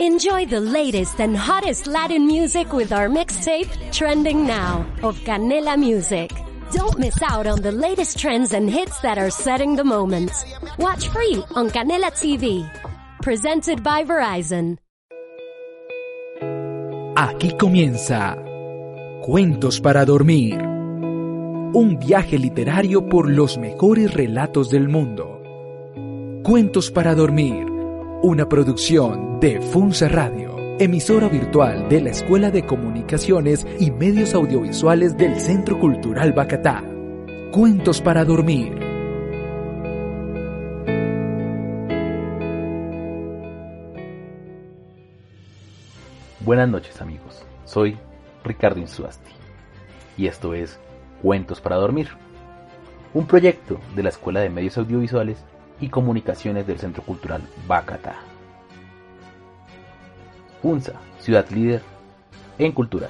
Enjoy the latest and hottest Latin music with our mixtape, Trending Now, of Canela Music. Don't miss out on the latest trends and hits that are setting the moment. Watch free on Canela TV. Presented by Verizon. Aquí comienza Cuentos para Dormir. Un viaje literario por los mejores relatos del mundo. Cuentos para Dormir. Una producción de Funza Radio, emisora virtual de la Escuela de Comunicaciones y Medios Audiovisuales del Centro Cultural Bacatá. Cuentos para Dormir. Buenas noches amigos, soy Ricardo Insuasti y esto es Cuentos para Dormir, un proyecto de la Escuela de Medios Audiovisuales y Comunicaciones del Centro Cultural Bacatá. UNSA, ciudad líder en cultura.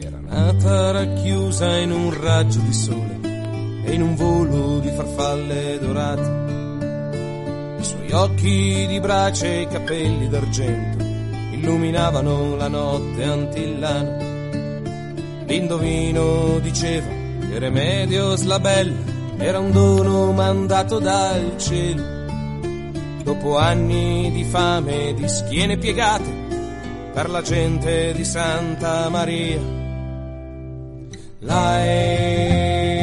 Era nata racchiusa in un raggio di sole e in un volo di farfalle dorate. I suoi occhi di brace e i capelli d'argento illuminavano la notte antillana. L'indovino diceva che Remedios la bella era un dono mandato dal cielo. Dopo anni di fame e di schiene piegate per la gente di Santa Maria. Lai,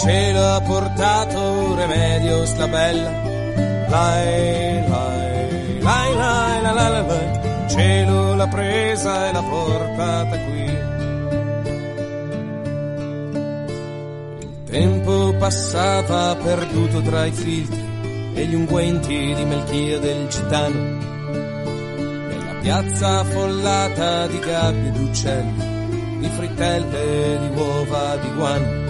cielo ha portato Remedios la bella. Lai, lai, lai, lai, lai, lai, lai, il cielo l'ha presa e l'ha portata qui. Il tempo passava perduto tra i filtri e gli unguenti di Melchia del Gitano. Nella piazza affollata di gabbie d'uccelli di frittelle, di uova, di guano.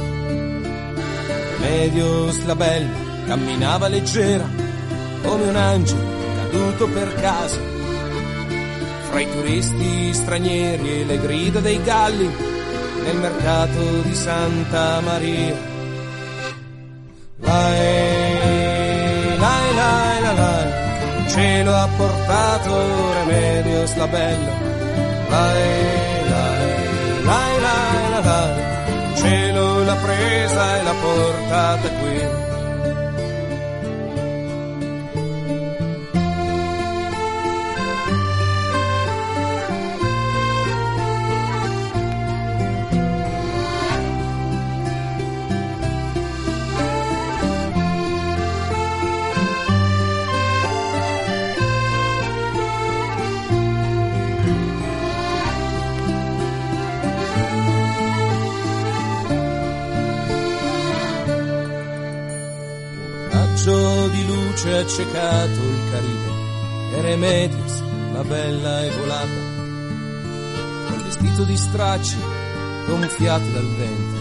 Medios la bella camminava leggera come un angelo caduto per caso. Fra i turisti stranieri e le grida dei galli nel mercato di Santa Maria. Lai, lai, lai, lai, lai, cielo ha portato Remedios la bella. Lai, lai, lai, lai, lai, lai, cielo l'ha presa e l'ha portata qui. Luce ha il Caribe e Remedios, la bella è volata, col vestito di stracci gonfiati dal vento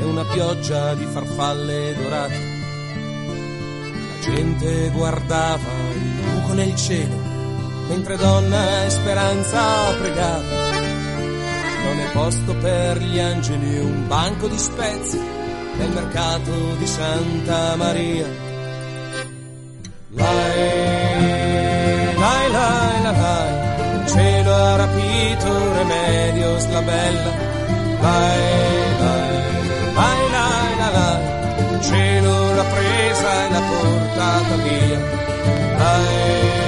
e una pioggia di farfalle dorate. La gente guardava il buco nel cielo, mentre donna e speranza pregava. Non è posto per gli angeli un banco di spezie nel mercato di Santa Maria. Lai, lai, lai, lai, il cielo ha rapito Remedios la bella. Lai, lai, lai, lai, lai, lai, il cielo l'ha presa e l'ha portata via. Lai,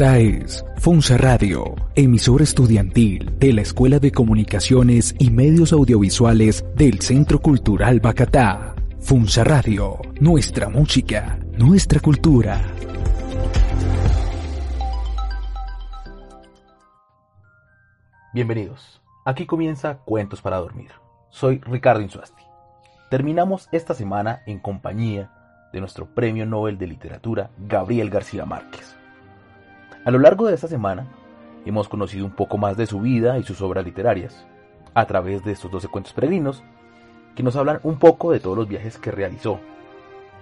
Esta es Funza Radio, emisor estudiantil de la Escuela de Comunicaciones y Medios Audiovisuales del Centro Cultural Bacatá. Funza Radio, nuestra música, nuestra cultura. Bienvenidos. Aquí comienza Cuentos para Dormir. Soy Ricardo Insuasti. Terminamos esta semana en compañía de nuestro Premio Nobel de Literatura, Gabriel García Márquez. A lo largo de esta semana hemos conocido un poco más de su vida y sus obras literarias, a través de estos 12 cuentos peregrinos, que nos hablan un poco de todos los viajes que realizó,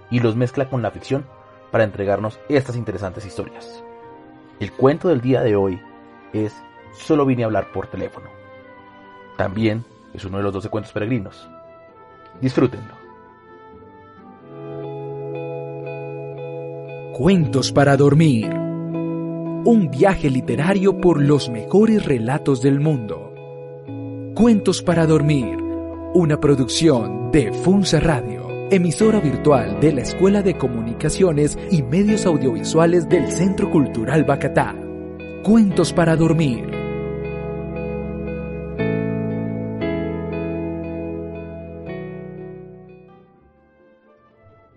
y los mezcla con la ficción para entregarnos estas interesantes historias. El cuento del día de hoy es Solo vine a hablar por teléfono. También es uno de los 12 cuentos peregrinos. Disfrútenlo. Cuentos para dormir un viaje literario por los mejores relatos del mundo. Cuentos para dormir, una producción de Funza Radio, emisora virtual de la Escuela de Comunicaciones y Medios Audiovisuales del Centro Cultural Bacatá. Cuentos para dormir.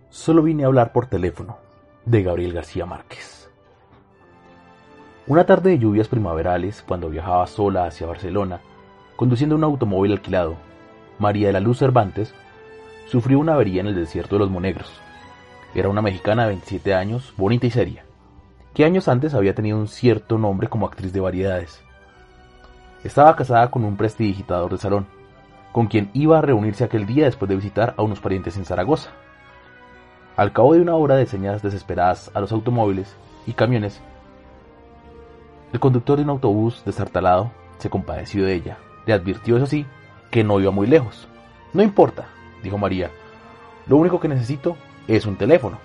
Solo vine a hablar por teléfono, de Gabriel García Márquez. Una tarde de lluvias primaverales, cuando viajaba sola hacia Barcelona, conduciendo un automóvil alquilado, María de la Luz Cervantes sufrió una avería en el desierto de los Monegros. Era una mexicana de 27 años, bonita y seria, que años antes había tenido un cierto nombre como actriz de variedades. Estaba casada con un prestidigitador de salón, con quien iba a reunirse aquel día después de visitar a unos parientes en Zaragoza. Al cabo de una hora de señas desesperadas a los automóviles y camiones, el conductor de un autobús desartalado se compadeció de ella. Le advirtió, eso sí, que no iba muy lejos. No importa, dijo María. Lo único que necesito es un teléfono.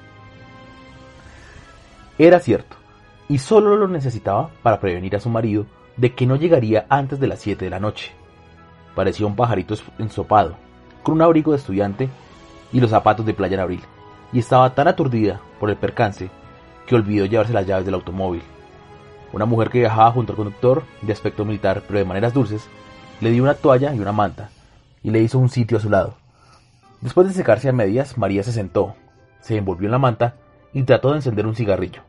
Era cierto, y solo lo necesitaba para prevenir a su marido de que no llegaría antes de las 7 de la noche. Parecía un pajarito ensopado, con un abrigo de estudiante y los zapatos de playa en abril, y estaba tan aturdida por el percance que olvidó llevarse las llaves del automóvil una mujer que viajaba junto al conductor, de aspecto militar pero de maneras dulces, le dio una toalla y una manta, y le hizo un sitio a su lado. Después de secarse a medias, María se sentó, se envolvió en la manta y trató de encender un cigarrillo,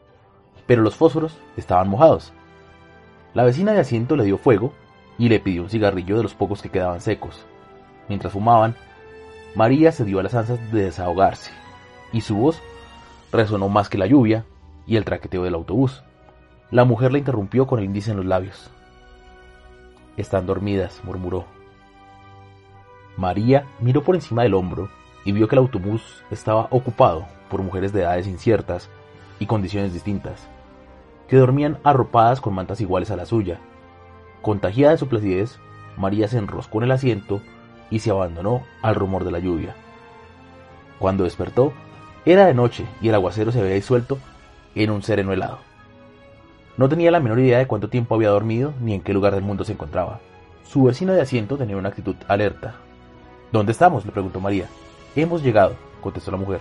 pero los fósforos estaban mojados. La vecina de asiento le dio fuego y le pidió un cigarrillo de los pocos que quedaban secos. Mientras fumaban, María se dio a las ansias de desahogarse, y su voz resonó más que la lluvia y el traqueteo del autobús. La mujer la interrumpió con el índice en los labios. Están dormidas, murmuró. María miró por encima del hombro y vio que el autobús estaba ocupado por mujeres de edades inciertas y condiciones distintas, que dormían arropadas con mantas iguales a la suya. Contagiada de su placidez, María se enroscó en el asiento y se abandonó al rumor de la lluvia. Cuando despertó, era de noche y el aguacero se había disuelto en un sereno helado. No tenía la menor idea de cuánto tiempo había dormido ni en qué lugar del mundo se encontraba. Su vecino de asiento tenía una actitud alerta. ¿Dónde estamos? le preguntó María. Hemos llegado, contestó la mujer.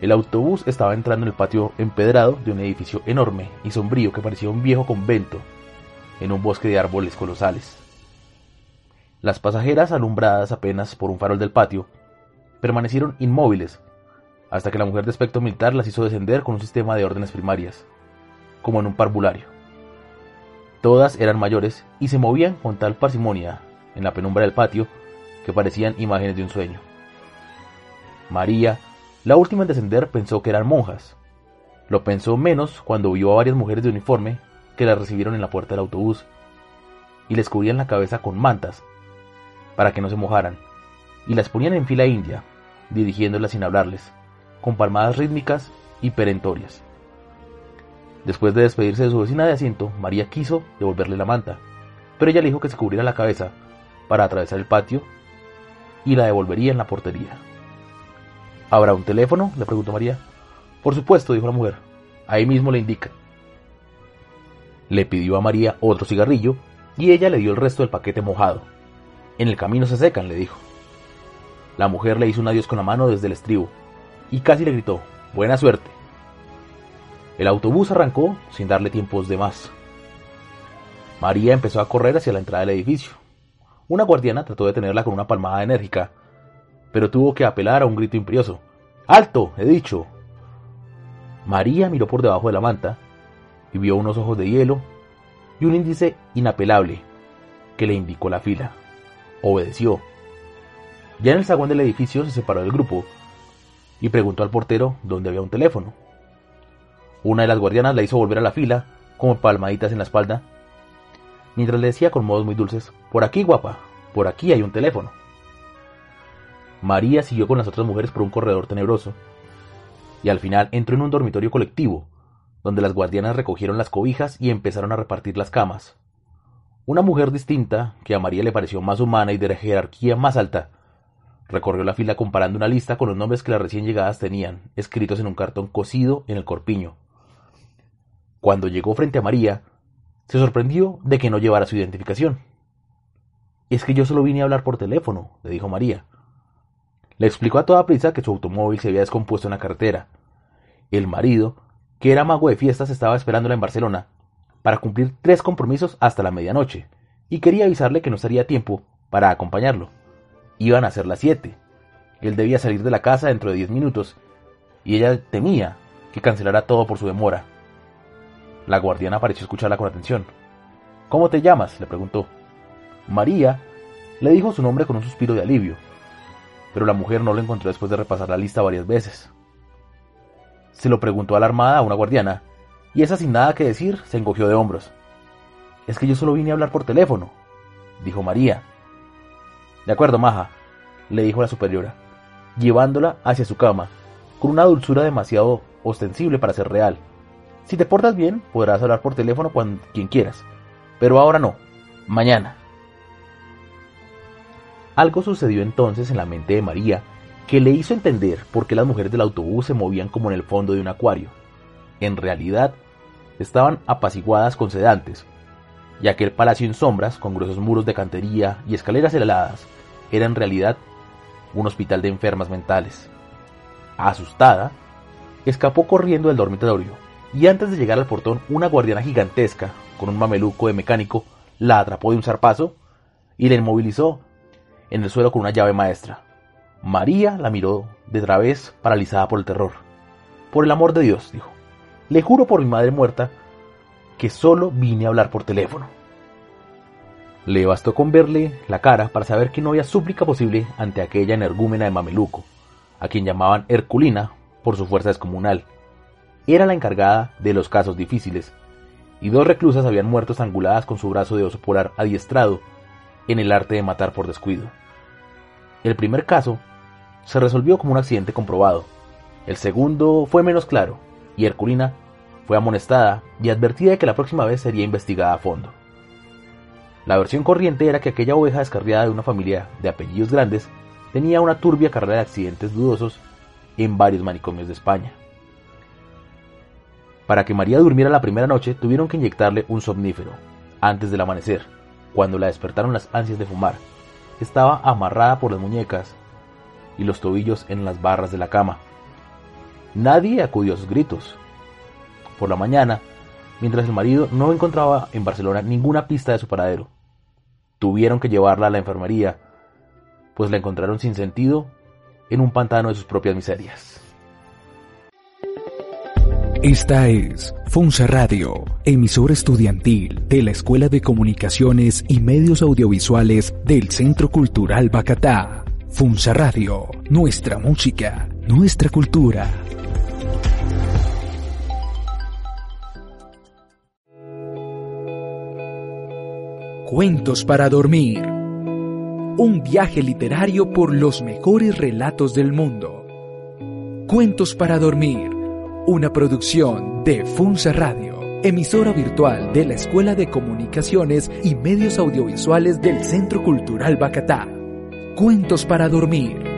El autobús estaba entrando en el patio empedrado de un edificio enorme y sombrío que parecía un viejo convento en un bosque de árboles colosales. Las pasajeras, alumbradas apenas por un farol del patio, permanecieron inmóviles hasta que la mujer de aspecto militar las hizo descender con un sistema de órdenes primarias como en un parvulario. Todas eran mayores y se movían con tal parsimonia en la penumbra del patio que parecían imágenes de un sueño. María, la última en descender, pensó que eran monjas. Lo pensó menos cuando vio a varias mujeres de uniforme que la recibieron en la puerta del autobús y les cubrían la cabeza con mantas para que no se mojaran y las ponían en fila india, dirigiéndolas sin hablarles, con palmadas rítmicas y perentorias. Después de despedirse de su vecina de asiento, María quiso devolverle la manta, pero ella le dijo que se cubriera la cabeza para atravesar el patio y la devolvería en la portería. ¿Habrá un teléfono? le preguntó María. Por supuesto, dijo la mujer. Ahí mismo le indica. Le pidió a María otro cigarrillo y ella le dio el resto del paquete mojado. En el camino se secan, le dijo. La mujer le hizo un adiós con la mano desde el estribo y casi le gritó, Buena suerte. El autobús arrancó sin darle tiempos de más. María empezó a correr hacia la entrada del edificio. Una guardiana trató de detenerla con una palmada enérgica, pero tuvo que apelar a un grito imperioso. ¡Alto! he dicho. María miró por debajo de la manta y vio unos ojos de hielo y un índice inapelable que le indicó la fila. Obedeció. Ya en el zaguán del edificio se separó del grupo y preguntó al portero dónde había un teléfono. Una de las guardianas la hizo volver a la fila, como palmaditas en la espalda, mientras le decía con modos muy dulces, por aquí guapa, por aquí hay un teléfono. María siguió con las otras mujeres por un corredor tenebroso, y al final entró en un dormitorio colectivo, donde las guardianas recogieron las cobijas y empezaron a repartir las camas. Una mujer distinta, que a María le pareció más humana y de jerarquía más alta, recorrió la fila comparando una lista con los nombres que las recién llegadas tenían, escritos en un cartón cosido en el corpiño. Cuando llegó frente a María, se sorprendió de que no llevara su identificación. Es que yo solo vine a hablar por teléfono, le dijo María. Le explicó a toda prisa que su automóvil se había descompuesto en la carretera. El marido, que era mago de fiestas, estaba esperándola en Barcelona para cumplir tres compromisos hasta la medianoche, y quería avisarle que no estaría tiempo para acompañarlo. Iban a ser las siete. Él debía salir de la casa dentro de diez minutos, y ella temía que cancelara todo por su demora. La guardiana pareció escucharla con atención. ¿Cómo te llamas? le preguntó. María le dijo su nombre con un suspiro de alivio, pero la mujer no lo encontró después de repasar la lista varias veces. Se lo preguntó alarmada a una guardiana, y esa sin nada que decir se encogió de hombros. Es que yo solo vine a hablar por teléfono, dijo María. De acuerdo, Maja, le dijo la superiora, llevándola hacia su cama, con una dulzura demasiado ostensible para ser real. Si te portas bien, podrás hablar por teléfono con quien quieras, pero ahora no, mañana. Algo sucedió entonces en la mente de María que le hizo entender por qué las mujeres del autobús se movían como en el fondo de un acuario. En realidad, estaban apaciguadas con sedantes, y aquel palacio en sombras, con gruesos muros de cantería y escaleras heladas, era en realidad un hospital de enfermas mentales. Asustada, escapó corriendo del dormitorio y antes de llegar al portón una guardiana gigantesca, con un mameluco de mecánico, la atrapó de un zarpazo y la inmovilizó en el suelo con una llave maestra. María la miró de través, paralizada por el terror. Por el amor de Dios, dijo, le juro por mi madre muerta que solo vine a hablar por teléfono. Le bastó con verle la cara para saber que no había súplica posible ante aquella energúmena de mameluco, a quien llamaban Herculina por su fuerza descomunal era la encargada de los casos difíciles, y dos reclusas habían muerto estranguladas con su brazo de oso polar adiestrado en el arte de matar por descuido. El primer caso se resolvió como un accidente comprobado. El segundo fue menos claro, y Herculina fue amonestada y advertida de que la próxima vez sería investigada a fondo. La versión corriente era que aquella oveja descarriada de una familia de apellidos grandes tenía una turbia carrera de accidentes dudosos en varios manicomios de España. Para que María durmiera la primera noche tuvieron que inyectarle un somnífero, antes del amanecer, cuando la despertaron las ansias de fumar. Estaba amarrada por las muñecas y los tobillos en las barras de la cama. Nadie acudió a sus gritos. Por la mañana, mientras el marido no encontraba en Barcelona ninguna pista de su paradero, tuvieron que llevarla a la enfermería, pues la encontraron sin sentido en un pantano de sus propias miserias. Esta es Funza Radio, emisora estudiantil de la Escuela de Comunicaciones y Medios Audiovisuales del Centro Cultural Bacatá. Funza Radio, nuestra música, nuestra cultura. Cuentos para dormir. Un viaje literario por los mejores relatos del mundo. Cuentos para dormir una producción de Funza Radio, emisora virtual de la Escuela de Comunicaciones y Medios Audiovisuales del Centro Cultural Bacatá. Cuentos para dormir.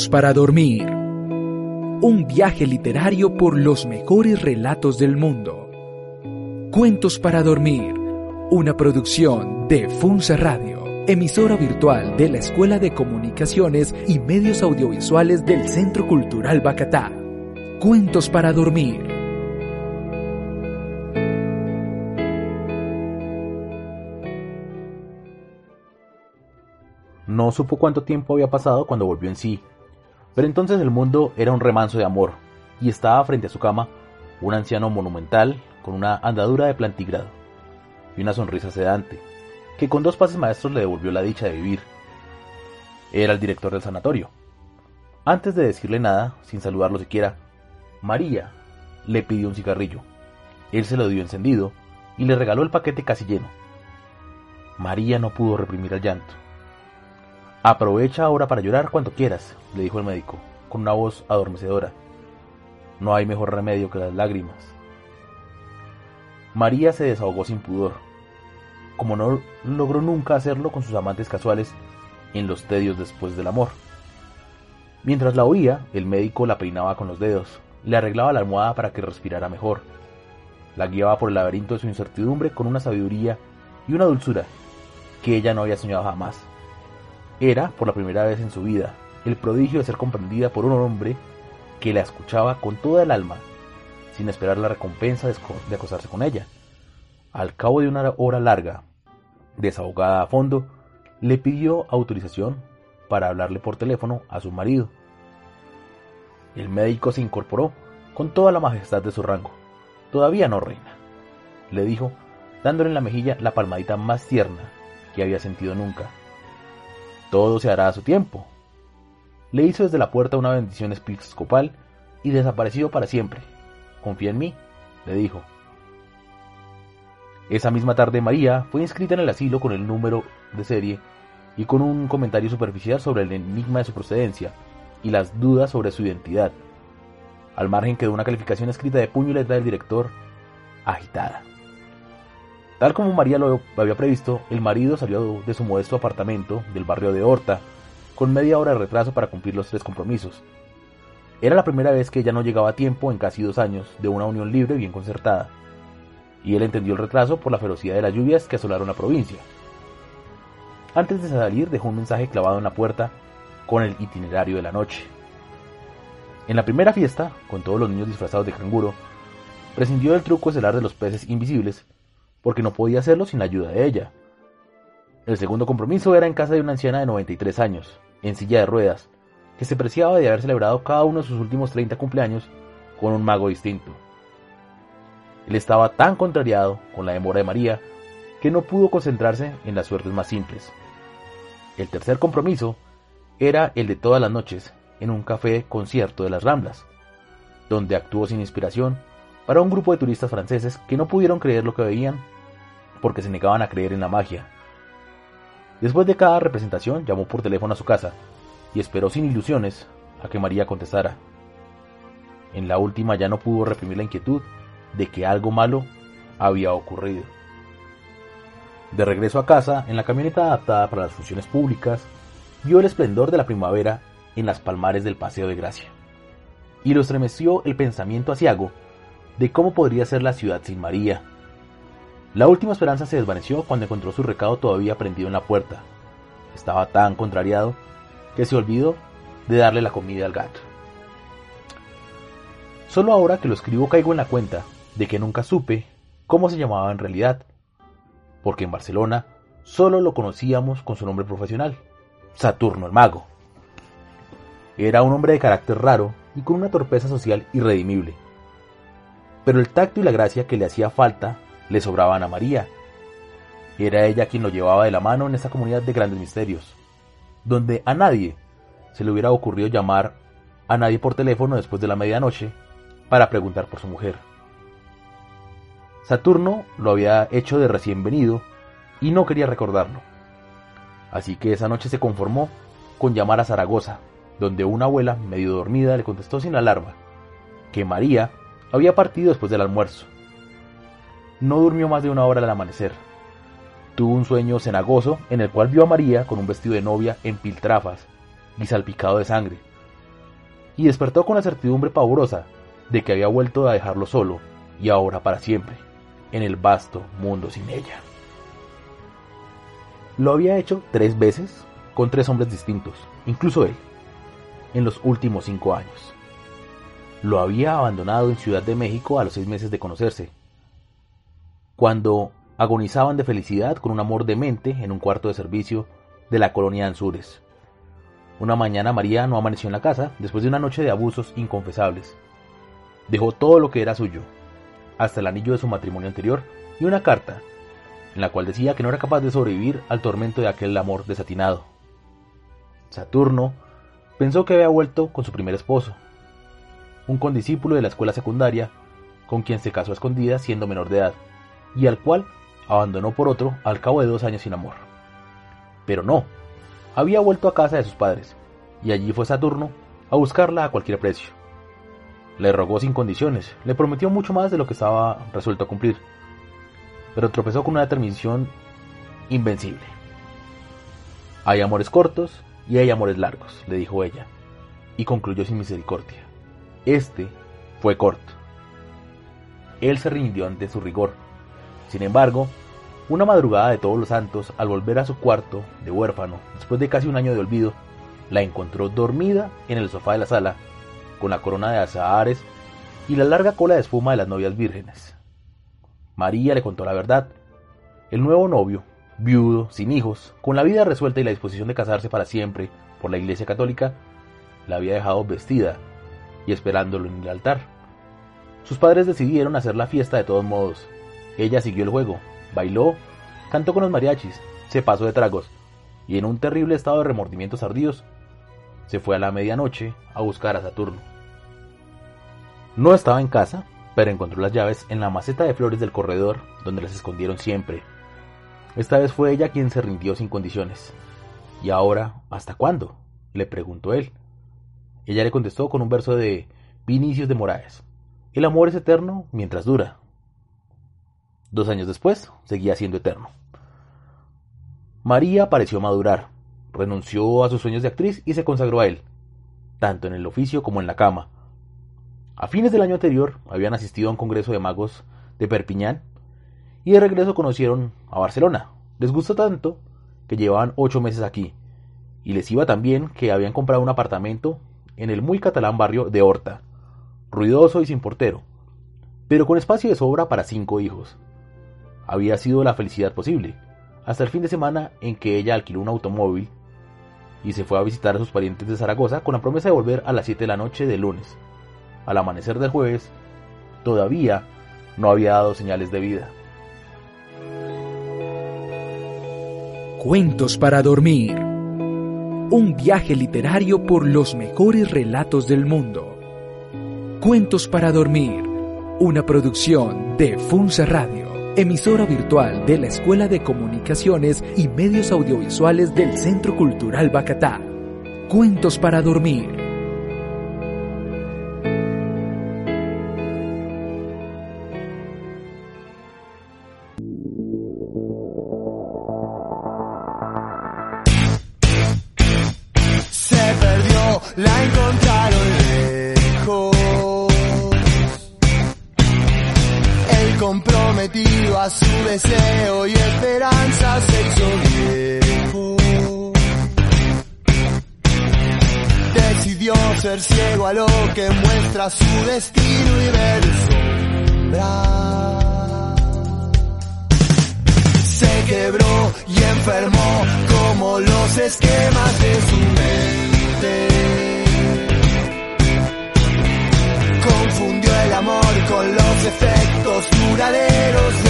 Cuentos para dormir. Un viaje literario por los mejores relatos del mundo. Cuentos para dormir. Una producción de Funza Radio, emisora virtual de la Escuela de Comunicaciones y Medios Audiovisuales del Centro Cultural Bacatá. Cuentos para dormir. No supo cuánto tiempo había pasado cuando volvió en sí, pero entonces el mundo era un remanso de amor, y estaba frente a su cama un anciano monumental con una andadura de plantigrado y una sonrisa sedante, que con dos pases maestros le devolvió la dicha de vivir. Era el director del sanatorio. Antes de decirle nada, sin saludarlo siquiera, María le pidió un cigarrillo. Él se lo dio encendido y le regaló el paquete casi lleno. María no pudo reprimir el llanto. Aprovecha ahora para llorar cuanto quieras, le dijo el médico, con una voz adormecedora. No hay mejor remedio que las lágrimas. María se desahogó sin pudor, como no logró nunca hacerlo con sus amantes casuales en los tedios después del amor. Mientras la oía, el médico la peinaba con los dedos, le arreglaba la almohada para que respirara mejor, la guiaba por el laberinto de su incertidumbre con una sabiduría y una dulzura que ella no había soñado jamás. Era, por la primera vez en su vida, el prodigio de ser comprendida por un hombre que la escuchaba con toda el alma, sin esperar la recompensa de acostarse con ella. Al cabo de una hora larga, desahogada a fondo, le pidió autorización para hablarle por teléfono a su marido. El médico se incorporó con toda la majestad de su rango. Todavía no, reina, le dijo, dándole en la mejilla la palmadita más tierna que había sentido nunca. Todo se hará a su tiempo. Le hizo desde la puerta una bendición episcopal y desapareció para siempre. Confía en mí, le dijo. Esa misma tarde María fue inscrita en el asilo con el número de serie y con un comentario superficial sobre el enigma de su procedencia y las dudas sobre su identidad. Al margen quedó una calificación escrita de puño y letra del director, agitada. Tal como María lo había previsto, el marido salió de su modesto apartamento del barrio de Horta, con media hora de retraso para cumplir los tres compromisos. Era la primera vez que ella no llegaba a tiempo en casi dos años de una unión libre bien concertada, y él entendió el retraso por la ferocidad de las lluvias que asolaron la provincia. Antes de salir dejó un mensaje clavado en la puerta con el itinerario de la noche. En la primera fiesta, con todos los niños disfrazados de canguro, prescindió del truco estelar de los peces invisibles porque no podía hacerlo sin la ayuda de ella. El segundo compromiso era en casa de una anciana de 93 años, en silla de ruedas, que se preciaba de haber celebrado cada uno de sus últimos 30 cumpleaños con un mago distinto. Él estaba tan contrariado con la demora de María que no pudo concentrarse en las suertes más simples. El tercer compromiso era el de todas las noches en un café concierto de las Ramblas, donde actuó sin inspiración para un grupo de turistas franceses que no pudieron creer lo que veían porque se negaban a creer en la magia. Después de cada representación llamó por teléfono a su casa y esperó sin ilusiones a que María contestara. En la última ya no pudo reprimir la inquietud de que algo malo había ocurrido. De regreso a casa, en la camioneta adaptada para las funciones públicas, vio el esplendor de la primavera en las palmares del Paseo de Gracia. Y lo estremeció el pensamiento asiago de cómo podría ser la ciudad sin María. La última esperanza se desvaneció cuando encontró su recado todavía prendido en la puerta. Estaba tan contrariado que se olvidó de darle la comida al gato. Solo ahora que lo escribo caigo en la cuenta de que nunca supe cómo se llamaba en realidad, porque en Barcelona solo lo conocíamos con su nombre profesional, Saturno el Mago. Era un hombre de carácter raro y con una torpeza social irredimible. Pero el tacto y la gracia que le hacía falta le sobraban a María. Era ella quien lo llevaba de la mano en esta comunidad de grandes misterios, donde a nadie se le hubiera ocurrido llamar a nadie por teléfono después de la medianoche para preguntar por su mujer. Saturno lo había hecho de recién venido y no quería recordarlo. Así que esa noche se conformó con llamar a Zaragoza, donde una abuela, medio dormida, le contestó sin alarma que María había partido después del almuerzo. No durmió más de una hora al amanecer. Tuvo un sueño cenagoso en el cual vio a María con un vestido de novia en piltrafas y salpicado de sangre, y despertó con la certidumbre pavorosa de que había vuelto a dejarlo solo y ahora para siempre, en el vasto mundo sin ella. Lo había hecho tres veces con tres hombres distintos, incluso él, en los últimos cinco años. Lo había abandonado en Ciudad de México a los seis meses de conocerse, cuando agonizaban de felicidad con un amor demente en un cuarto de servicio de la colonia Anzures. Una mañana María no amaneció en la casa después de una noche de abusos inconfesables. Dejó todo lo que era suyo, hasta el anillo de su matrimonio anterior y una carta, en la cual decía que no era capaz de sobrevivir al tormento de aquel amor desatinado. Saturno pensó que había vuelto con su primer esposo, un condiscípulo de la escuela secundaria, con quien se casó a siendo menor de edad, y al cual abandonó por otro al cabo de dos años sin amor. Pero no, había vuelto a casa de sus padres, y allí fue Saturno a buscarla a cualquier precio. Le rogó sin condiciones, le prometió mucho más de lo que estaba resuelto a cumplir, pero tropezó con una determinación invencible. Hay amores cortos y hay amores largos, le dijo ella, y concluyó sin misericordia. Este fue corto. Él se rindió ante su rigor. Sin embargo, una madrugada de todos los santos, al volver a su cuarto de huérfano, después de casi un año de olvido, la encontró dormida en el sofá de la sala, con la corona de azahares y la larga cola de espuma de las novias vírgenes. María le contó la verdad. El nuevo novio, viudo, sin hijos, con la vida resuelta y la disposición de casarse para siempre por la Iglesia Católica, la había dejado vestida y esperándolo en el altar. Sus padres decidieron hacer la fiesta de todos modos. Ella siguió el juego, bailó, cantó con los mariachis, se pasó de tragos y en un terrible estado de remordimientos ardidos, se fue a la medianoche a buscar a Saturno. No estaba en casa, pero encontró las llaves en la maceta de flores del corredor donde las escondieron siempre. Esta vez fue ella quien se rindió sin condiciones. ¿Y ahora, hasta cuándo? le preguntó él. Ella le contestó con un verso de Vinicius de Moraes. El amor es eterno mientras dura. Dos años después, seguía siendo eterno. María pareció madurar, renunció a sus sueños de actriz y se consagró a él, tanto en el oficio como en la cama, a fines del año anterior habían asistido a un congreso de magos de Perpiñán y de regreso conocieron a Barcelona. Les gustó tanto que llevaban ocho meses aquí y les iba tan bien que habían comprado un apartamento en el muy catalán barrio de Horta, ruidoso y sin portero, pero con espacio de sobra para cinco hijos. Había sido la felicidad posible, hasta el fin de semana en que ella alquiló un automóvil y se fue a visitar a sus parientes de Zaragoza con la promesa de volver a las 7 de la noche del lunes al amanecer del jueves, todavía no había dado señales de vida. Cuentos para dormir. Un viaje literario por los mejores relatos del mundo. Cuentos para dormir. Una producción de Funza Radio, emisora virtual de la Escuela de Comunicaciones y Medios Audiovisuales del Centro Cultural Bacatá. Cuentos para dormir ser ciego a lo que muestra su destino y ver. Se quebró y enfermó como los esquemas de su mente. Confundió el amor con los efectos duraderos de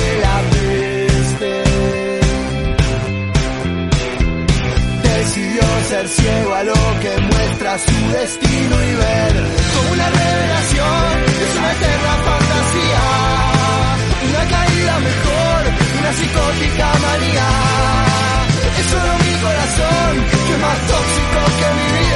su destino y ver como una revelación es una eterna fantasía, una caída mejor, una psicótica manía. Es solo mi corazón que es más tóxico que mi vida.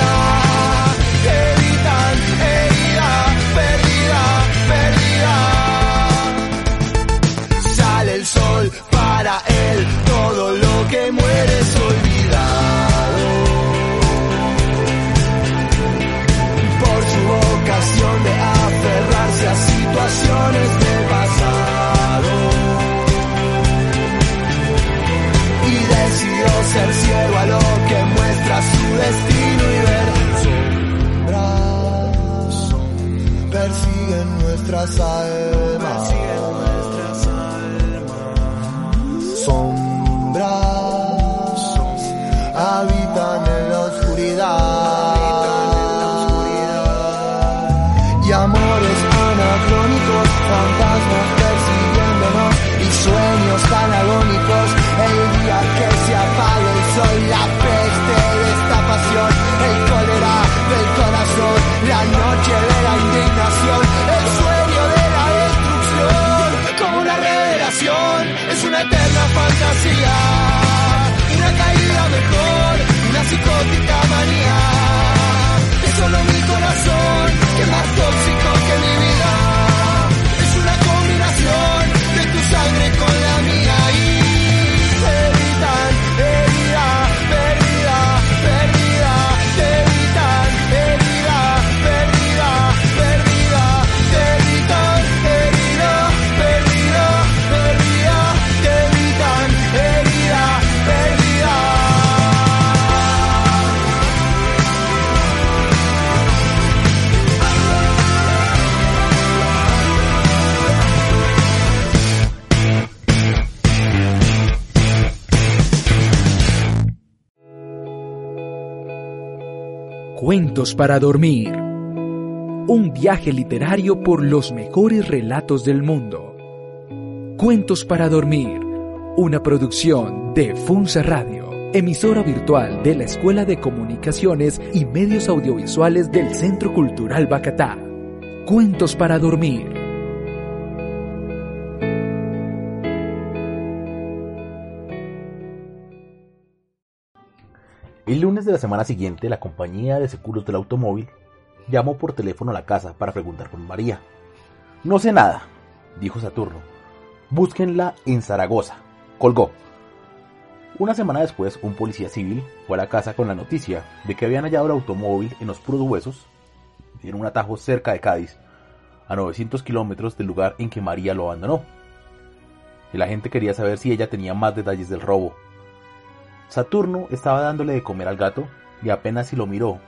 Cuentos para dormir. Un viaje literario por los mejores relatos del mundo. Cuentos para dormir. Una producción de Funza Radio, emisora virtual de la Escuela de Comunicaciones y Medios Audiovisuales del Centro Cultural Bacatá. Cuentos para dormir. El lunes de la semana siguiente, la compañía de seguros del automóvil llamó por teléfono a la casa para preguntar por María. No sé nada, dijo Saturno. Búsquenla en Zaragoza. Colgó. Una semana después, un policía civil fue a la casa con la noticia de que habían hallado el automóvil en los puros huesos, en un atajo cerca de Cádiz, a 900 kilómetros del lugar en que María lo abandonó. El agente quería saber si ella tenía más detalles del robo, Saturno estaba dándole de comer al gato y apenas si lo miró,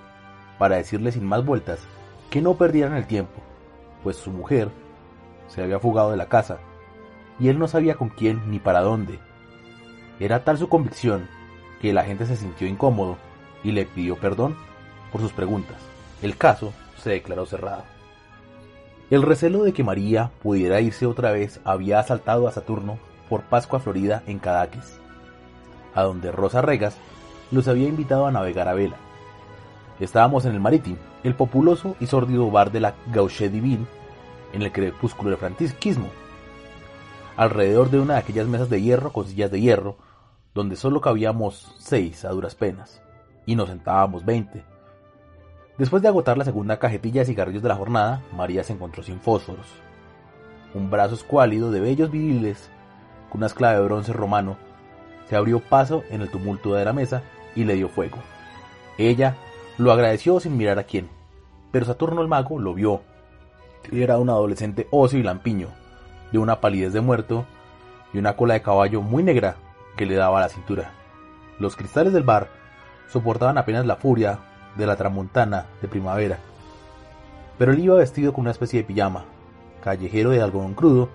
para decirle sin más vueltas que no perdieran el tiempo, pues su mujer se había fugado de la casa y él no sabía con quién ni para dónde. Era tal su convicción que el agente se sintió incómodo y le pidió perdón por sus preguntas. El caso se declaró cerrado. El recelo de que María pudiera irse otra vez había asaltado a Saturno por Pascua Florida en Cadaqués a donde Rosa Regas los había invitado a navegar a vela. Estábamos en el Marítimo, el populoso y sórdido bar de la Gauche Divine, en el crepúsculo del francisquismo, alrededor de una de aquellas mesas de hierro con sillas de hierro, donde solo cabíamos seis a duras penas, y nos sentábamos veinte. Después de agotar la segunda cajetilla de cigarrillos de la jornada, María se encontró sin fósforos. Un brazo escuálido de bellos viriles, con una esclava de bronce romano, se abrió paso en el tumulto de la mesa y le dio fuego. Ella lo agradeció sin mirar a quién, pero Saturno el mago lo vio. Era un adolescente óseo y lampiño, de una palidez de muerto y una cola de caballo muy negra que le daba la cintura. Los cristales del bar soportaban apenas la furia de la tramontana de primavera, pero él iba vestido con una especie de pijama, callejero de algodón crudo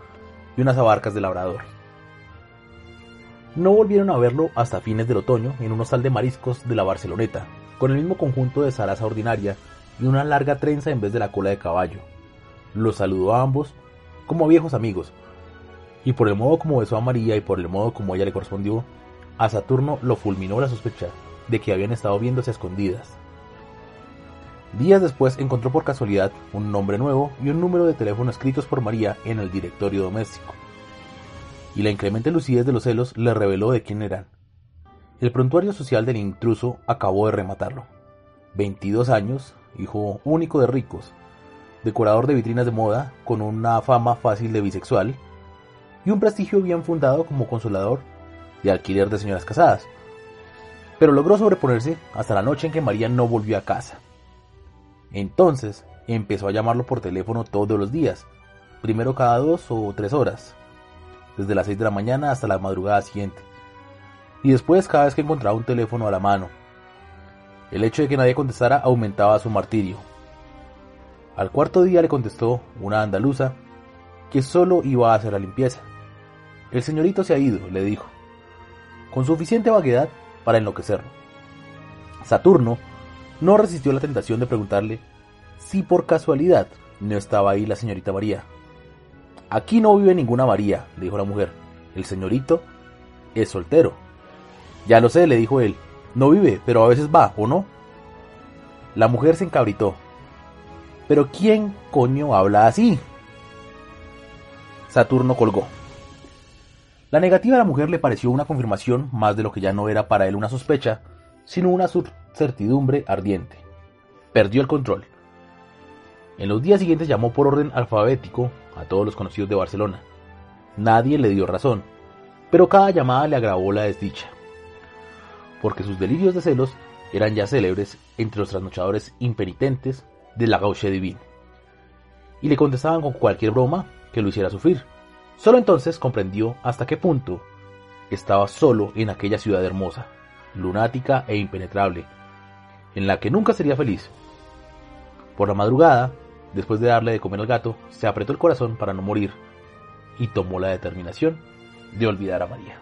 y unas abarcas de labrador. No volvieron a verlo hasta fines del otoño en un hostal de mariscos de la Barceloneta, con el mismo conjunto de zaraza ordinaria y una larga trenza en vez de la cola de caballo. Los saludó a ambos como viejos amigos, y por el modo como besó a María y por el modo como ella le correspondió, a Saturno lo fulminó la sospecha de que habían estado viéndose escondidas. Días después encontró por casualidad un nombre nuevo y un número de teléfono escritos por María en el directorio doméstico. Y la inclemente lucidez de los celos le reveló de quién eran. El prontuario social del intruso acabó de rematarlo. 22 años, hijo único de ricos, decorador de vitrinas de moda, con una fama fácil de bisexual y un prestigio bien fundado como consolador de alquiler de señoras casadas. Pero logró sobreponerse hasta la noche en que María no volvió a casa. Entonces empezó a llamarlo por teléfono todos los días, primero cada dos o tres horas, desde las seis de la mañana hasta la madrugada siguiente, y después cada vez que encontraba un teléfono a la mano. El hecho de que nadie contestara aumentaba su martirio. Al cuarto día le contestó una andaluza que solo iba a hacer la limpieza. El señorito se ha ido, le dijo, con suficiente vaguedad para enloquecerlo. Saturno no resistió la tentación de preguntarle si por casualidad no estaba ahí la señorita María. Aquí no vive ninguna María, dijo la mujer. El señorito es soltero. Ya lo sé, le dijo él. No vive, pero a veces va, ¿o no? La mujer se encabritó. Pero ¿quién coño habla así? Saturno colgó. La negativa de la mujer le pareció una confirmación más de lo que ya no era para él una sospecha, sino una certidumbre ardiente. Perdió el control. En los días siguientes llamó por orden alfabético a todos los conocidos de Barcelona. Nadie le dio razón, pero cada llamada le agravó la desdicha, porque sus delirios de celos eran ya célebres entre los trasnochadores impenitentes de la Gauche Divine, y le contestaban con cualquier broma que lo hiciera sufrir. Solo entonces comprendió hasta qué punto estaba solo en aquella ciudad hermosa, lunática e impenetrable, en la que nunca sería feliz. Por la madrugada, después de darle de comer al gato, se apretó el corazón para no morir y tomó la determinación de olvidar a María.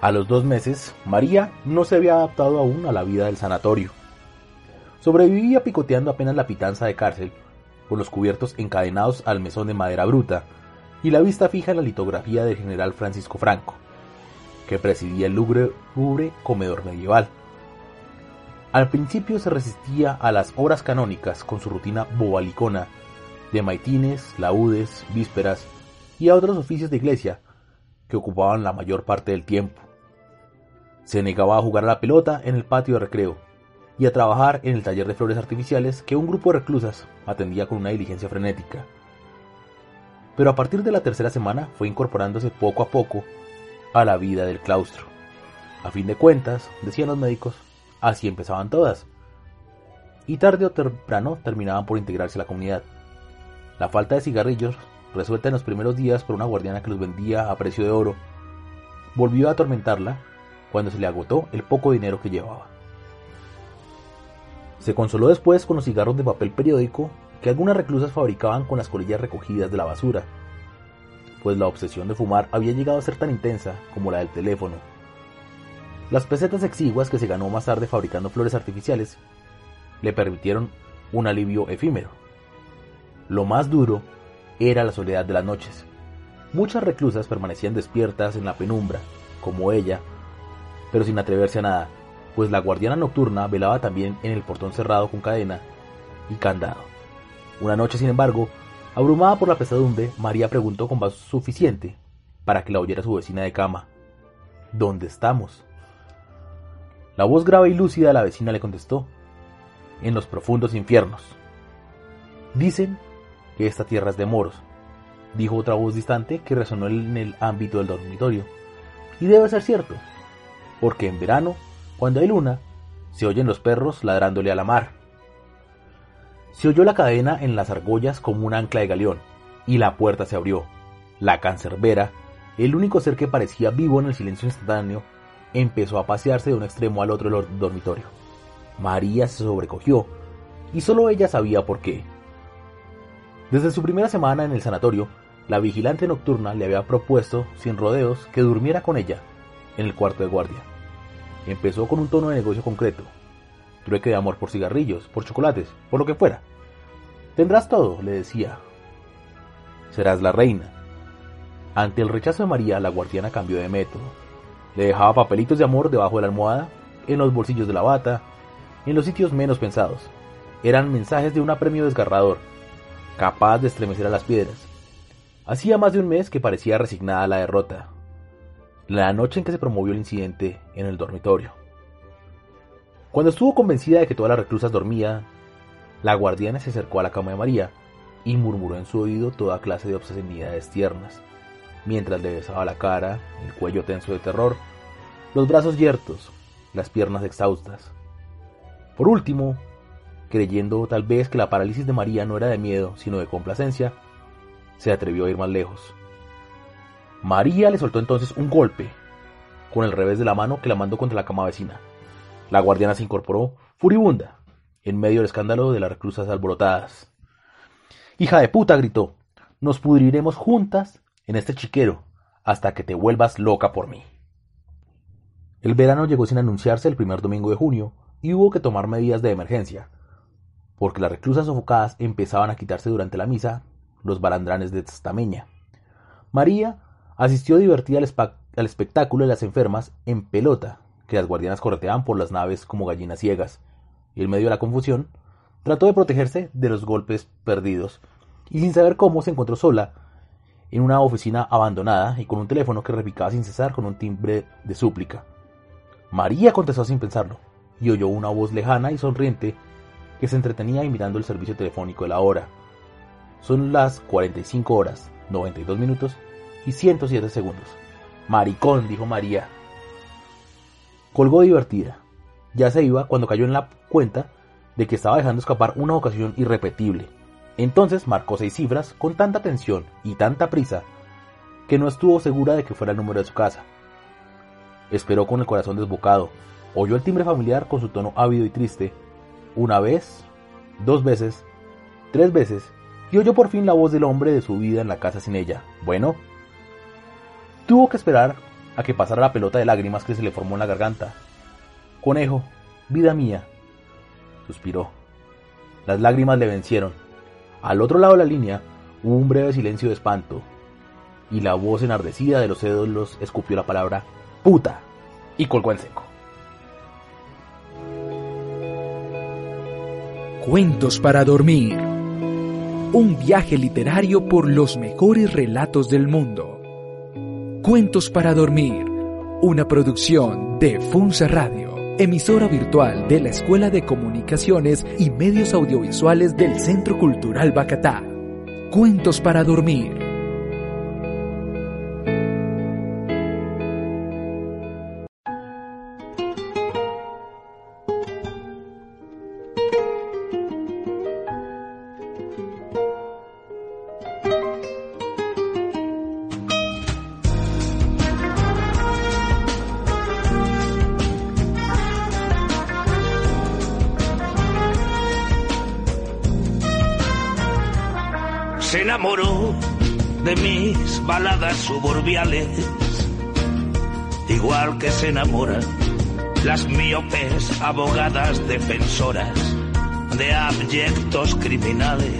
A los dos meses, María no se había adaptado aún a la vida del sanatorio. Sobrevivía picoteando apenas la pitanza de cárcel, con los cubiertos encadenados al mesón de madera bruta y la vista fija en la litografía del general Francisco Franco, que presidía el lúgubre comedor medieval. Al principio se resistía a las horas canónicas con su rutina bobalicona de maitines, laudes, vísperas y a otros oficios de iglesia que ocupaban la mayor parte del tiempo. Se negaba a jugar a la pelota en el patio de recreo y a trabajar en el taller de flores artificiales que un grupo de reclusas atendía con una diligencia frenética. Pero a partir de la tercera semana fue incorporándose poco a poco a la vida del claustro. A fin de cuentas, decían los médicos, así empezaban todas. Y tarde o temprano terminaban por integrarse a la comunidad. La falta de cigarrillos, resuelta en los primeros días por una guardiana que los vendía a precio de oro, volvió a atormentarla cuando se le agotó el poco dinero que llevaba. Se consoló después con los cigarros de papel periódico que algunas reclusas fabricaban con las colillas recogidas de la basura, pues la obsesión de fumar había llegado a ser tan intensa como la del teléfono. Las pesetas exiguas que se ganó más tarde fabricando flores artificiales le permitieron un alivio efímero. Lo más duro era la soledad de las noches. Muchas reclusas permanecían despiertas en la penumbra, como ella, pero sin atreverse a nada, pues la guardiana nocturna velaba también en el portón cerrado con cadena y candado. Una noche, sin embargo, abrumada por la pesadumbre, María preguntó con voz suficiente para que la oyera su vecina de cama. ¿Dónde estamos? La voz grave y lúcida de la vecina le contestó, en los profundos infiernos. Dicen que esta tierra es de moros, dijo otra voz distante que resonó en el ámbito del dormitorio. Y debe ser cierto, porque en verano, cuando hay luna, se oyen los perros ladrándole a la mar. Se oyó la cadena en las argollas como un ancla de galeón, y la puerta se abrió, La cancerbera, el único ser que parecía vivo en el silencio instantáneo, empezó a pasearse de un extremo al otro del dormitorio. María se sobrecogió, y solo ella sabía por qué. Desde su primera semana en el sanatorio, la vigilante nocturna le había propuesto, sin rodeos, que durmiera con ella, en el cuarto de guardia. Empezó con un tono de negocio concreto. Trueque de amor por cigarrillos, por chocolates, por lo que fuera. Tendrás todo, le decía. Serás la reina. Ante el rechazo de María, la guardiana cambió de método. Le dejaba papelitos de amor debajo de la almohada, en los bolsillos de la bata, en los sitios menos pensados. Eran mensajes de un apremio desgarrador, capaz de estremecer a las piedras. Hacía más de un mes que parecía resignada a la derrota. La noche en que se promovió el incidente en el dormitorio. Cuando estuvo convencida de que todas las reclusas dormían, la guardiana se acercó a la cama de María y murmuró en su oído toda clase de obscenidades tiernas, mientras le besaba la cara, el cuello tenso de terror, los brazos yertos, las piernas exhaustas. Por último, creyendo tal vez que la parálisis de María no era de miedo, sino de complacencia, se atrevió a ir más lejos. María le soltó entonces un golpe con el revés de la mano que la mandó contra la cama vecina. La guardiana se incorporó, furibunda, en medio del escándalo de las reclusas alborotadas. Hija de puta, gritó, nos pudriremos juntas en este chiquero hasta que te vuelvas loca por mí. El verano llegó sin anunciarse el primer domingo de junio y hubo que tomar medidas de emergencia, porque las reclusas sofocadas empezaban a quitarse durante la misa los balandranes de estameña. María asistió divertida al, al espectáculo de las enfermas en pelota, que las guardianas correteaban por las naves como gallinas ciegas, y en medio de la confusión, trató de protegerse de los golpes perdidos, y sin saber cómo se encontró sola en una oficina abandonada y con un teléfono que repicaba sin cesar con un timbre de súplica. María contestó sin pensarlo, y oyó una voz lejana y sonriente que se entretenía mirando el servicio telefónico de la hora. Son las 45 horas, 92 minutos y 107 segundos. Maricón, dijo María. Colgó divertida. Ya se iba cuando cayó en la cuenta de que estaba dejando escapar una ocasión irrepetible. Entonces marcó seis cifras con tanta tensión y tanta prisa que no estuvo segura de que fuera el número de su casa. Esperó con el corazón desbocado. Oyó el timbre familiar con su tono ávido y triste. Una vez, dos veces, tres veces y oyó por fin la voz del hombre de su vida en la casa sin ella. Bueno, tuvo que esperar a que pasara la pelota de lágrimas que se le formó en la garganta. Conejo, vida mía, suspiró. Las lágrimas le vencieron. Al otro lado de la línea hubo un breve silencio de espanto, y la voz enardecida de los los escupió la palabra puta y colgó en seco. Cuentos para dormir un viaje literario por los mejores relatos del mundo. Cuentos para dormir, una producción de Funza Radio, emisora virtual de la Escuela de Comunicaciones y Medios Audiovisuales del Centro Cultural Bacatá. Cuentos para dormir suburbiales, igual que se enamoran las miopes abogadas defensoras de abyectos criminales.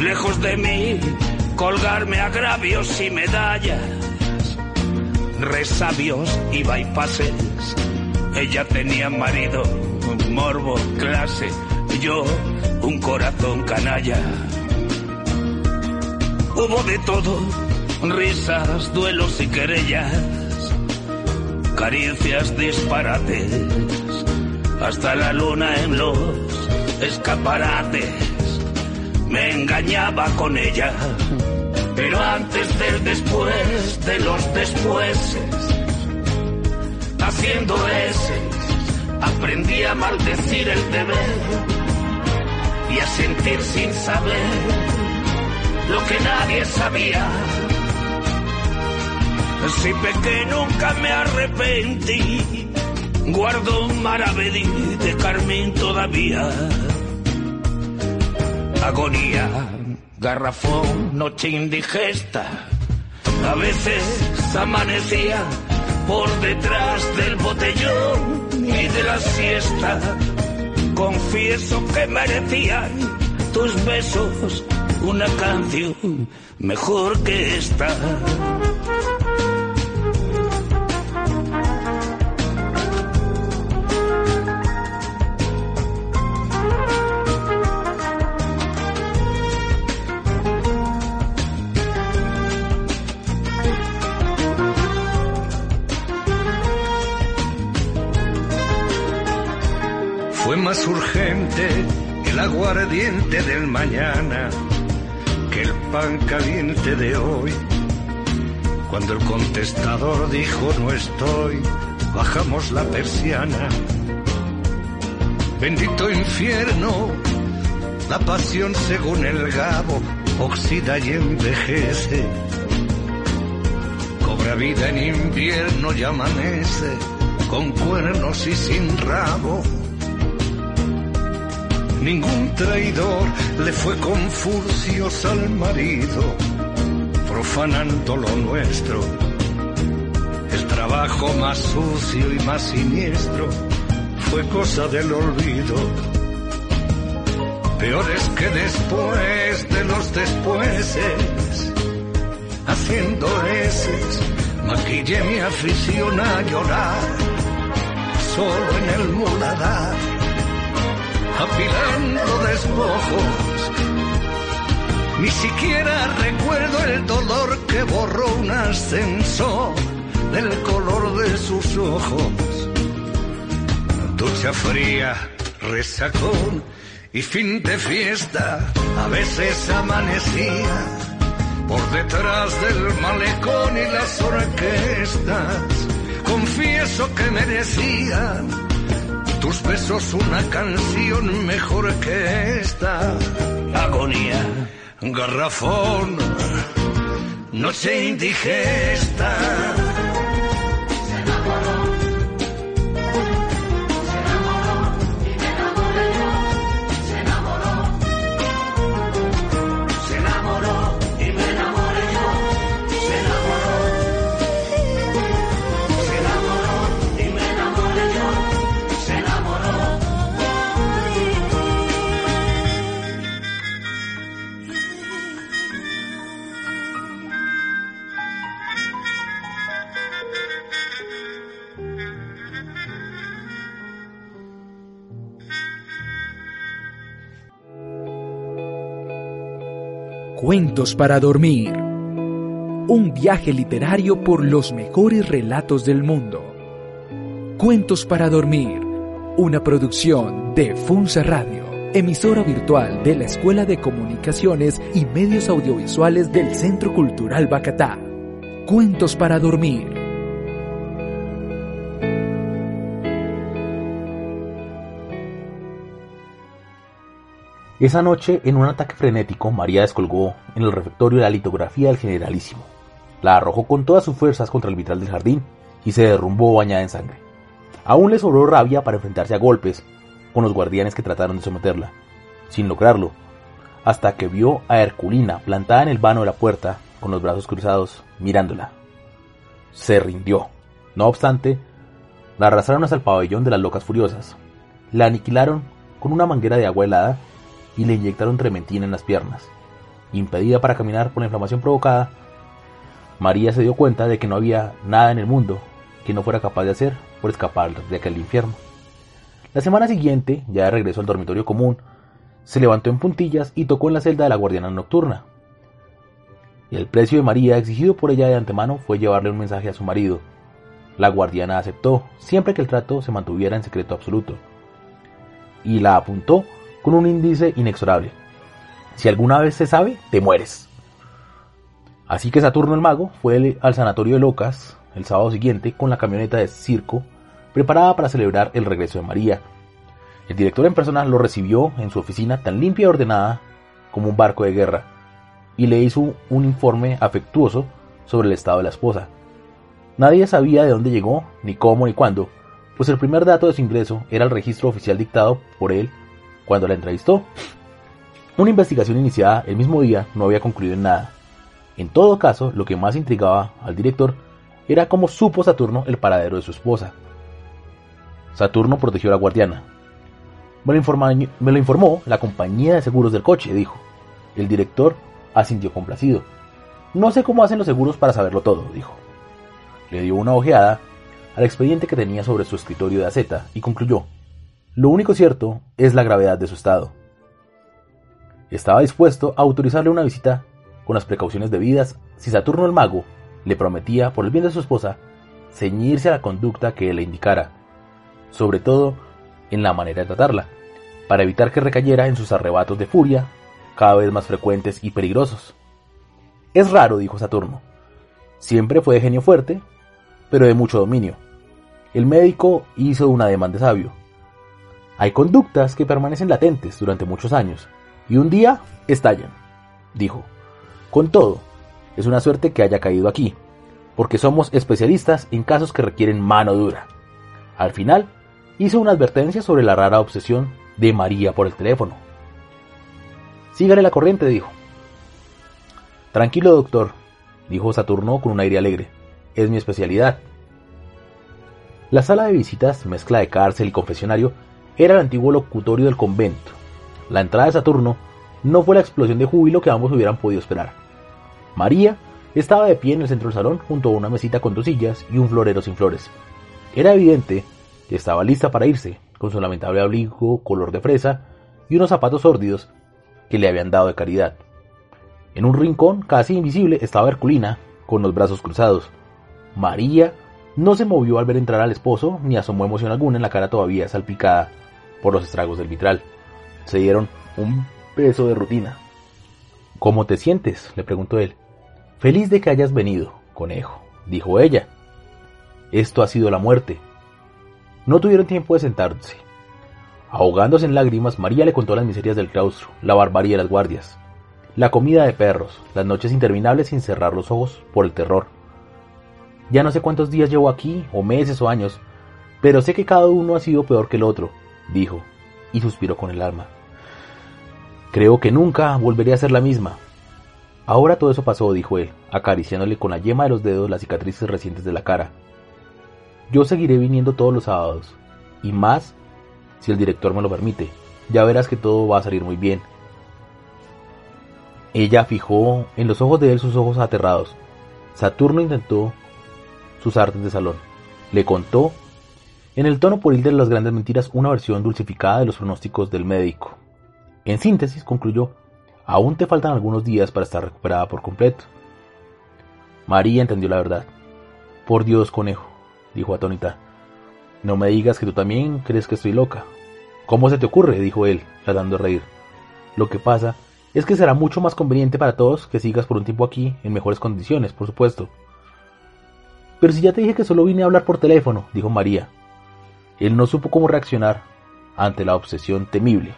Lejos de mí, colgarme agravios y medallas, resabios y bypasses. Ella tenía marido, morbo, clase, yo un corazón canalla. Hubo de todo risas, duelos y querellas, caricias, disparates, hasta la luna en los escaparates. Me engañaba con ella, pero antes del después de los despuéses, haciendo ese, aprendí a maldecir el deber y a sentir sin saber lo que nadie sabía. Si pequé nunca me arrepentí, guardo un maravedí de carmín todavía. Agonía, garrafón, noche indigesta. A veces amanecía por detrás del botellón y de la siesta. Confieso que merecían tus besos una canción mejor que esta. Más urgente el aguardiente del mañana que el pan caliente de hoy. Cuando el contestador dijo no estoy, bajamos la persiana. Bendito infierno, la pasión según el gabo oxida y envejece. Cobra vida en invierno y amanece con cuernos y sin rabo. Ningún traidor le fue con furcios al marido, profanando lo nuestro. El trabajo más sucio y más siniestro fue cosa del olvido. Peor es que después de los despuéses, haciendo eses, maquillé mi afición a llorar, solo en el muladar apilando despojos. Ni siquiera recuerdo el dolor que borró un ascensor del color de sus ojos. Ducha fría, resacón y fin de fiesta, a veces amanecía por detrás del malecón y las orquestas. Confieso que merecían tus besos una canción mejor que esta. Agonía, garrafón, noche indigesta. Cuentos para dormir. Un viaje literario por los mejores relatos del mundo. Cuentos para dormir. Una producción de Funza Radio, emisora virtual de la Escuela de Comunicaciones y Medios Audiovisuales del Centro Cultural Bacatá. Cuentos para dormir. Esa noche, en un ataque frenético, María descolgó en el refectorio la litografía del generalísimo. La arrojó con todas sus fuerzas contra el vitral del jardín y se derrumbó bañada en sangre. Aún le sobró rabia para enfrentarse a golpes con los guardianes que trataron de someterla, sin lograrlo, hasta que vio a Herculina plantada en el vano de la puerta con los brazos cruzados, mirándola. Se rindió. No obstante, la arrastraron hasta el pabellón de las locas furiosas. La aniquilaron con una manguera de agua helada y le inyectaron trementina en las piernas. Impedida para caminar por la inflamación provocada, María se dio cuenta de que no había nada en el mundo que no fuera capaz de hacer por escapar de aquel infierno. La semana siguiente, ya de regreso al dormitorio común, se levantó en puntillas y tocó en la celda de la guardiana nocturna. El precio de María exigido por ella de antemano fue llevarle un mensaje a su marido. La guardiana aceptó, siempre que el trato se mantuviera en secreto absoluto. Y la apuntó con un índice inexorable. Si alguna vez se sabe, te mueres. Así que Saturno el mago fue al sanatorio de Locas el sábado siguiente con la camioneta de circo preparada para celebrar el regreso de María. El director en persona lo recibió en su oficina tan limpia y ordenada como un barco de guerra. y le hizo un informe afectuoso sobre el estado de la esposa. Nadie sabía de dónde llegó, ni cómo, ni cuándo, pues el primer dato de su ingreso era el registro oficial dictado por él cuando la entrevistó. Una investigación iniciada el mismo día no había concluido en nada. En todo caso, lo que más intrigaba al director era cómo supo Saturno el paradero de su esposa. Saturno protegió a la guardiana. Me lo, informó la compañía de seguros del coche, dijo. El director asintió complacido. No sé cómo hacen los seguros para saberlo todo, dijo. Le dio una ojeada al expediente que tenía sobre su escritorio de aceta y concluyó. Lo único cierto es la gravedad de su estado. Estaba dispuesto a autorizarle una visita con las precauciones debidas si Saturno el mago le prometía, por el bien de su esposa, ceñirse a la conducta que él le indicara, sobre todo en la manera de tratarla, para evitar que recayera en sus arrebatos de furia, cada vez más frecuentes y peligrosos. Es raro, dijo Saturno. Siempre fue de genio fuerte, pero de mucho dominio. El médico hizo un ademán de sabio. Hay conductas que permanecen latentes durante muchos años y un día estallan, dijo. Con todo, es una suerte que haya caído aquí, porque somos especialistas en casos que requieren mano dura. Al final, hizo una advertencia sobre la rara obsesión de María por el teléfono. Sígale la corriente, dijo. Tranquilo, doctor, dijo Saturno con un aire alegre. Es mi especialidad. La sala de visitas, mezcla de cárcel y confesionario, era el antiguo locutorio del convento. La entrada de Saturno no fue la explosión de júbilo que ambos hubieran podido esperar. María estaba de pie en el centro del salón junto a una mesita con dos sillas y un florero sin flores. Era evidente que estaba lista para irse, con su lamentable abrigo color de fresa y unos zapatos sórdidos que le habían dado de caridad. En un rincón casi invisible estaba Herculina, con los brazos cruzados. María no se movió al ver entrar al esposo, ni asomó emoción alguna en la cara todavía salpicada por los estragos del vitral. Se dieron un beso de rutina. ¿Cómo te sientes? le preguntó él. Feliz de que hayas venido, conejo, dijo ella. Esto ha sido la muerte. No tuvieron tiempo de sentarse. Ahogándose en lágrimas, María le contó las miserias del claustro, la barbarie de las guardias, la comida de perros, las noches interminables sin cerrar los ojos por el terror. Ya no sé cuántos días llevo aquí, o meses o años, pero sé que cada uno ha sido peor que el otro, dijo, y suspiró con el alma. Creo que nunca volveré a ser la misma. Ahora todo eso pasó, dijo él, acariciándole con la yema de los dedos las cicatrices recientes de la cara. Yo seguiré viniendo todos los sábados, y más si el director me lo permite. Ya verás que todo va a salir muy bien. Ella fijó en los ojos de él sus ojos aterrados. Saturno intentó sus artes de salón. Le contó, en el tono pueril de las grandes mentiras, una versión dulcificada de los pronósticos del médico. En síntesis, concluyó, aún te faltan algunos días para estar recuperada por completo. María entendió la verdad. Por Dios, conejo, dijo atónita, no me digas que tú también crees que estoy loca. ¿Cómo se te ocurre? dijo él, tratando de reír. Lo que pasa es que será mucho más conveniente para todos que sigas por un tiempo aquí, en mejores condiciones, por supuesto. Pero si ya te dije que solo vine a hablar por teléfono, dijo María. Él no supo cómo reaccionar ante la obsesión temible.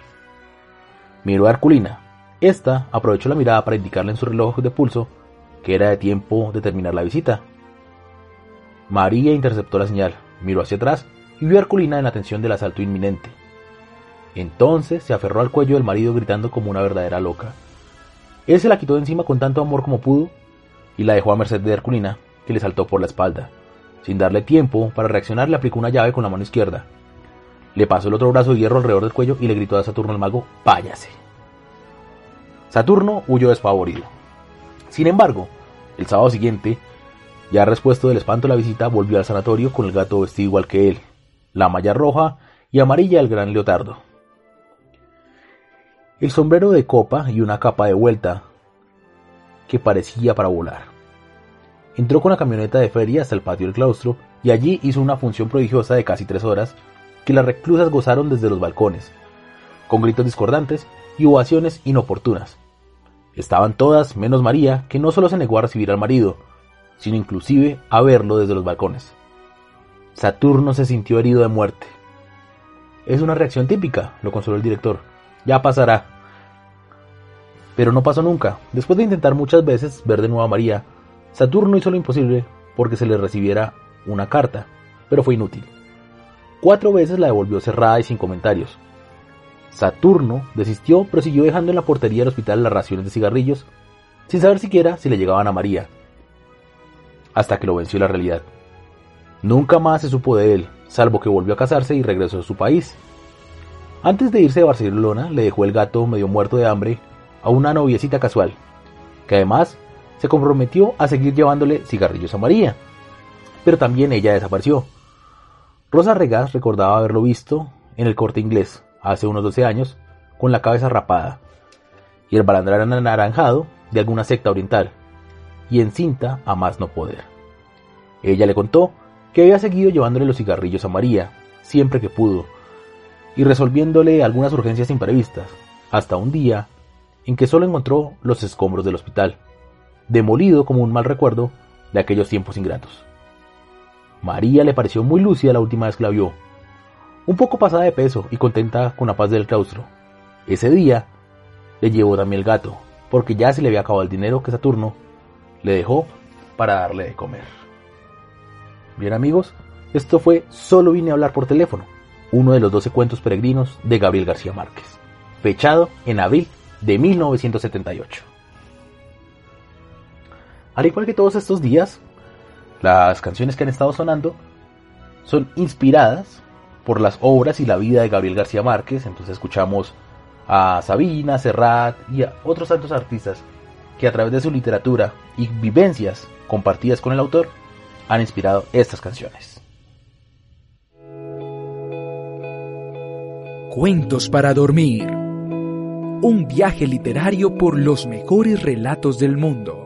Miró a Herculina. Esta aprovechó la mirada para indicarle en su reloj de pulso que era de tiempo de terminar la visita. María interceptó la señal, miró hacia atrás y vio a Herculina en la tensión del asalto inminente. Entonces se aferró al cuello del marido gritando como una verdadera loca. Él se la quitó de encima con tanto amor como pudo y la dejó a merced de Herculina, que le saltó por la espalda. Sin darle tiempo para reaccionar, le aplicó una llave con la mano izquierda. Le pasó el otro brazo de hierro alrededor del cuello y le gritó a Saturno el mago, váyase. Saturno huyó desfavorido. Sin embargo, el sábado siguiente, ya respuesto del espanto de la visita, volvió al sanatorio con el gato vestido igual que él, la malla roja y amarilla del gran leotardo. El sombrero de copa y una capa de vuelta que parecía para volar. Entró con la camioneta de feria hasta el patio del claustro y allí hizo una función prodigiosa de casi tres horas que las reclusas gozaron desde los balcones, con gritos discordantes y ovaciones inoportunas. Estaban todas menos María, que no solo se negó a recibir al marido, sino inclusive a verlo desde los balcones. Saturno se sintió herido de muerte. Es una reacción típica, lo consoló el director. Ya pasará. Pero no pasó nunca. Después de intentar muchas veces ver de nuevo a María, Saturno hizo lo imposible porque se le recibiera una carta, pero fue inútil. Cuatro veces la devolvió cerrada y sin comentarios. Saturno desistió, pero siguió dejando en la portería del hospital las raciones de cigarrillos, sin saber siquiera si le llegaban a María, hasta que lo venció la realidad. Nunca más se supo de él, salvo que volvió a casarse y regresó a su país. Antes de irse de Barcelona, le dejó el gato medio muerto de hambre a una noviecita casual, que además se comprometió a seguir llevándole cigarrillos a María. Pero también ella desapareció. Rosa Regas recordaba haberlo visto en el corte inglés, hace unos 12 años, con la cabeza rapada, y el balandrar anaranjado de alguna secta oriental, y en cinta a más no poder. Ella le contó que había seguido llevándole los cigarrillos a María, siempre que pudo, y resolviéndole algunas urgencias imprevistas, hasta un día en que solo encontró los escombros del hospital, demolido como un mal recuerdo de aquellos tiempos ingratos. María le pareció muy lúcida la última vez que la vio, un poco pasada de peso y contenta con la paz del claustro. Ese día le llevó también el gato, porque ya se le había acabado el dinero que Saturno le dejó para darle de comer. Bien amigos, esto fue Solo vine a hablar por teléfono, uno de los 12 cuentos peregrinos de Gabriel García Márquez, fechado en abril de 1978. Al igual que todos estos días, las canciones que han estado sonando son inspiradas por las obras y la vida de Gabriel García Márquez, entonces escuchamos a Sabina, Serrat y a otros tantos artistas que a través de su literatura y vivencias compartidas con el autor han inspirado estas canciones. Cuentos para dormir. Un viaje literario por los mejores relatos del mundo.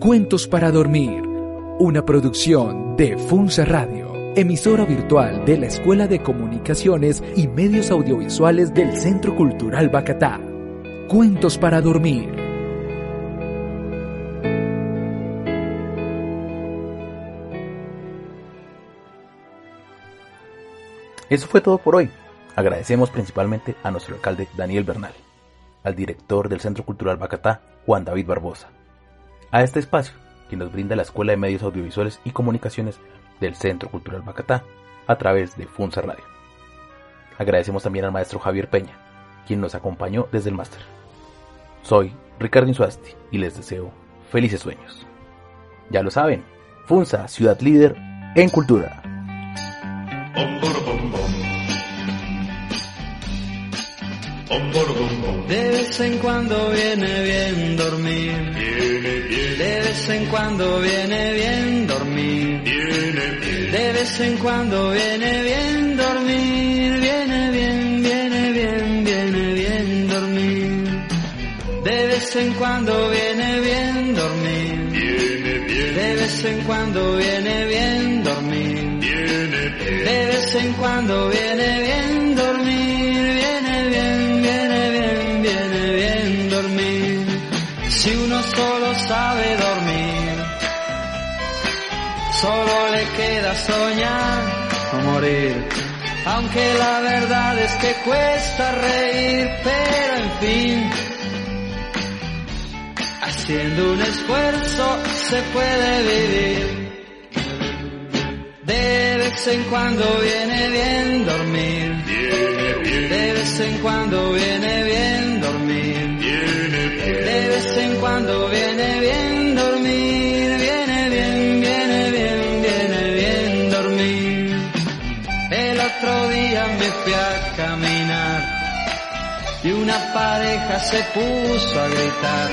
Cuentos para dormir. Una producción de Funza Radio, emisora virtual de la Escuela de Comunicaciones y Medios Audiovisuales del Centro Cultural Bacatá. Cuentos para dormir. Eso fue todo por hoy. Agradecemos principalmente a nuestro alcalde Daniel Bernal, al director del Centro Cultural Bacatá, Juan David Barbosa, a este espacio que nos brinda la Escuela de Medios Audiovisuales y Comunicaciones del Centro Cultural Bacatá a través de Funza Radio. Agradecemos también al maestro Javier Peña, quien nos acompañó desde el máster. Soy Ricardo Insuasti y les deseo felices sueños. Ya lo saben, Funza, ciudad líder en cultura. De vez en cuando viene bien dormir. De vez en cuando viene bien dormir. De vez en cuando viene bien dormir. Viene bien, viene bien, viene bien dormir. De vez en cuando viene bien dormir. De vez en cuando viene bien dormir. De vez en cuando viene bien solo le queda soñar o morir. Aunque la verdad es que cuesta reír, pero en fin, haciendo un esfuerzo se puede vivir. De vez en cuando viene bien dormir. De vez en cuando viene bien dormir. De vez en cuando viene se puso a gritar.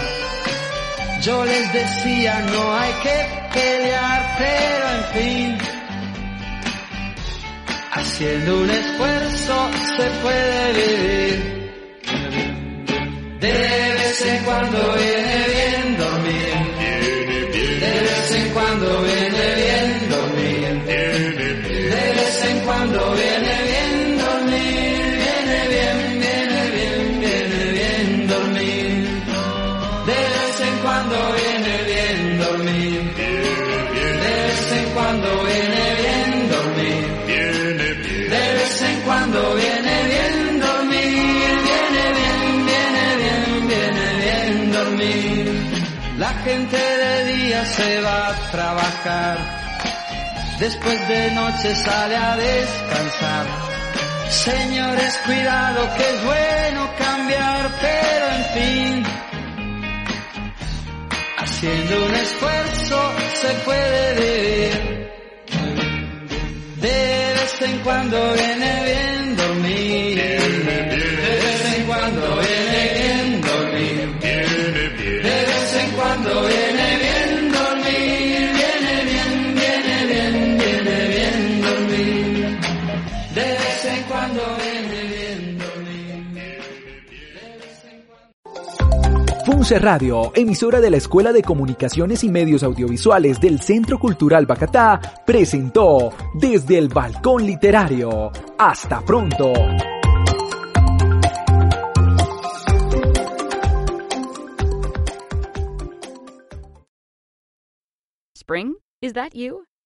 Yo les decía no hay que pelear, pero en fin. Haciendo un esfuerzo se puede vivir. De vez en cuando viene bien dormir. De vez en cuando viene bien dormir. De vez en cuando viene bien gente de día se va a trabajar, después de noche sale a descansar. Señores, cuidado que es bueno cambiar, pero en fin, haciendo un esfuerzo se puede vivir. De vez en cuando viene bien dormir. De vez en cuando viene Radio, emisora de la Escuela de Comunicaciones y Medios Audiovisuales del Centro Cultural Bacatá, presentó Desde el Balcón Literario. Hasta pronto. Spring? Is that you?